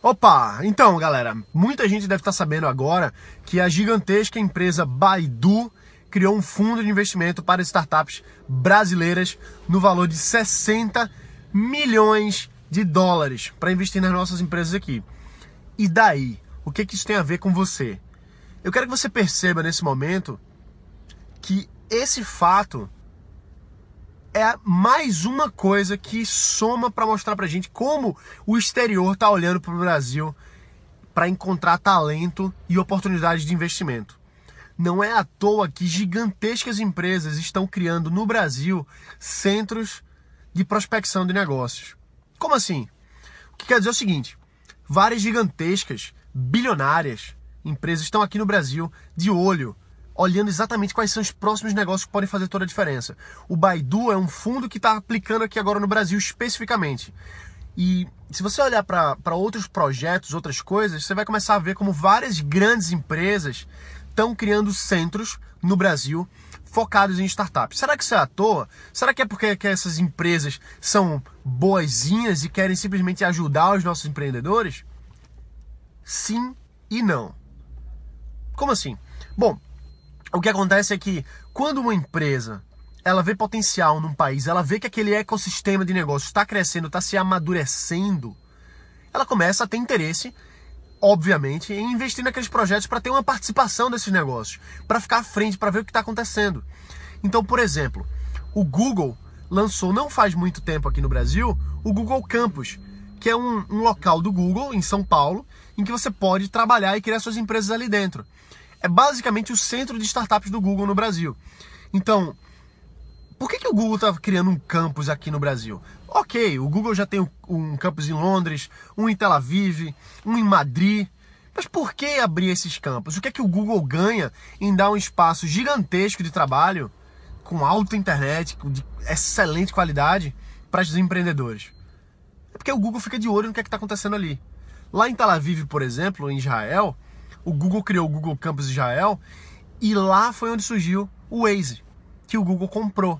Opa, então galera, muita gente deve estar sabendo agora que a gigantesca empresa Baidu criou um fundo de investimento para startups brasileiras no valor de 60 milhões de dólares para investir nas nossas empresas aqui. E daí? O que, que isso tem a ver com você? Eu quero que você perceba nesse momento que esse fato é mais uma coisa que soma para mostrar para gente como o exterior está olhando para o Brasil para encontrar talento e oportunidades de investimento. Não é à toa que gigantescas empresas estão criando no Brasil centros de prospecção de negócios. Como assim? O que quer dizer é o seguinte: várias gigantescas, bilionárias empresas estão aqui no Brasil de olho olhando exatamente quais são os próximos negócios que podem fazer toda a diferença. O Baidu é um fundo que está aplicando aqui agora no Brasil especificamente. E se você olhar para outros projetos, outras coisas, você vai começar a ver como várias grandes empresas estão criando centros no Brasil focados em startups. Será que isso é à toa? Será que é porque que essas empresas são boazinhas e querem simplesmente ajudar os nossos empreendedores? Sim e não. Como assim? Bom, o que acontece é que quando uma empresa ela vê potencial num país, ela vê que aquele ecossistema de negócio está crescendo, está se amadurecendo, ela começa a ter interesse, obviamente, em investir naqueles projetos para ter uma participação desses negócios, para ficar à frente, para ver o que está acontecendo. Então, por exemplo, o Google lançou não faz muito tempo aqui no Brasil o Google Campus, que é um, um local do Google em São Paulo, em que você pode trabalhar e criar suas empresas ali dentro é basicamente o centro de startups do Google no Brasil. Então, por que, que o Google está criando um campus aqui no Brasil? Ok, o Google já tem um campus em Londres, um em Tel Aviv, um em Madrid. Mas por que abrir esses campos? O que é que o Google ganha em dar um espaço gigantesco de trabalho, com alta internet, de excelente qualidade, para os empreendedores? É porque o Google fica de olho no que é está acontecendo ali. Lá em Tel Aviv, por exemplo, em Israel, o Google criou o Google Campus Israel e lá foi onde surgiu o Waze, que o Google comprou.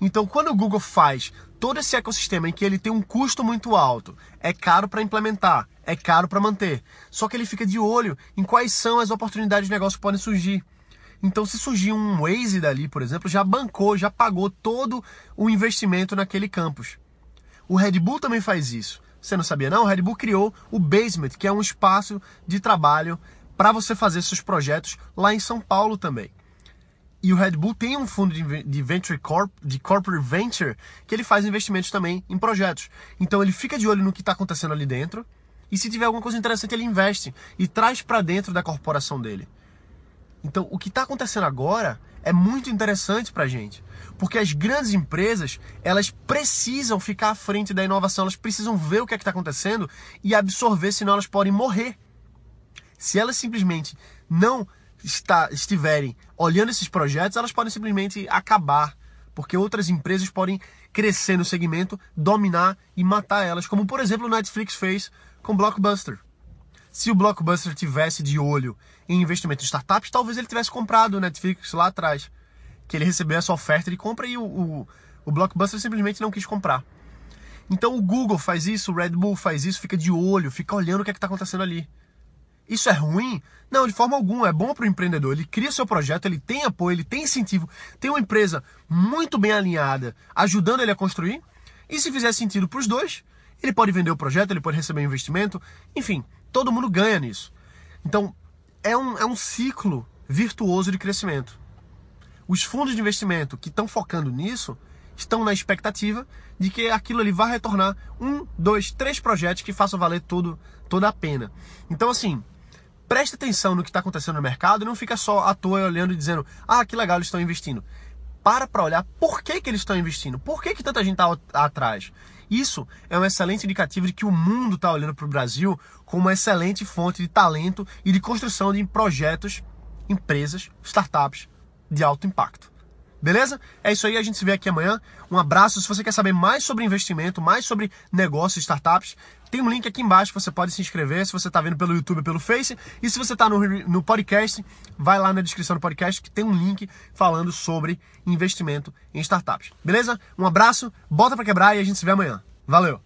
Então, quando o Google faz todo esse ecossistema em que ele tem um custo muito alto, é caro para implementar, é caro para manter. Só que ele fica de olho em quais são as oportunidades de negócio que podem surgir. Então, se surgir um Waze dali, por exemplo, já bancou, já pagou todo o investimento naquele campus. O Red Bull também faz isso. Você não sabia não? O Red Bull criou o Basement, que é um espaço de trabalho para você fazer seus projetos lá em São Paulo também. E o Red Bull tem um fundo de venture corp, de corporate venture, que ele faz investimentos também em projetos. Então ele fica de olho no que está acontecendo ali dentro. E se tiver alguma coisa interessante, ele investe e traz para dentro da corporação dele. Então, o que está acontecendo agora é muito interessante para a gente, porque as grandes empresas elas precisam ficar à frente da inovação, elas precisam ver o que é está acontecendo e absorver, senão elas podem morrer. Se elas simplesmente não está, estiverem olhando esses projetos, elas podem simplesmente acabar, porque outras empresas podem crescer no segmento, dominar e matar elas, como por exemplo o Netflix fez com Blockbuster. Se o Blockbuster tivesse de olho em investimento em startups, talvez ele tivesse comprado o Netflix lá atrás, que ele recebeu essa oferta de compra e o, o, o Blockbuster simplesmente não quis comprar. Então o Google faz isso, o Red Bull faz isso, fica de olho, fica olhando o que é está acontecendo ali. Isso é ruim? Não, de forma alguma. É bom para o empreendedor. Ele cria seu projeto, ele tem apoio, ele tem incentivo, tem uma empresa muito bem alinhada ajudando ele a construir. E se fizer sentido para os dois, ele pode vender o projeto, ele pode receber investimento. Enfim, todo mundo ganha nisso. Então, é um, é um ciclo virtuoso de crescimento. Os fundos de investimento que estão focando nisso estão na expectativa de que aquilo ali vai retornar um, dois, três projetos que façam valer tudo, toda a pena. Então, assim, preste atenção no que está acontecendo no mercado e não fica só à toa olhando e dizendo, ah, que legal, eles estão investindo. Para para olhar por que, que eles estão investindo, por que, que tanta gente está atrás. Isso é um excelente indicativo de que o mundo está olhando para o Brasil como uma excelente fonte de talento e de construção de projetos, empresas, startups de alto impacto. Beleza? É isso aí, a gente se vê aqui amanhã. Um abraço. Se você quer saber mais sobre investimento, mais sobre negócios, startups, tem um link aqui embaixo que você pode se inscrever se você está vendo pelo YouTube pelo Face. E se você está no, no podcast, vai lá na descrição do podcast que tem um link falando sobre investimento em startups. Beleza? Um abraço, bota para quebrar e a gente se vê amanhã. Valeu!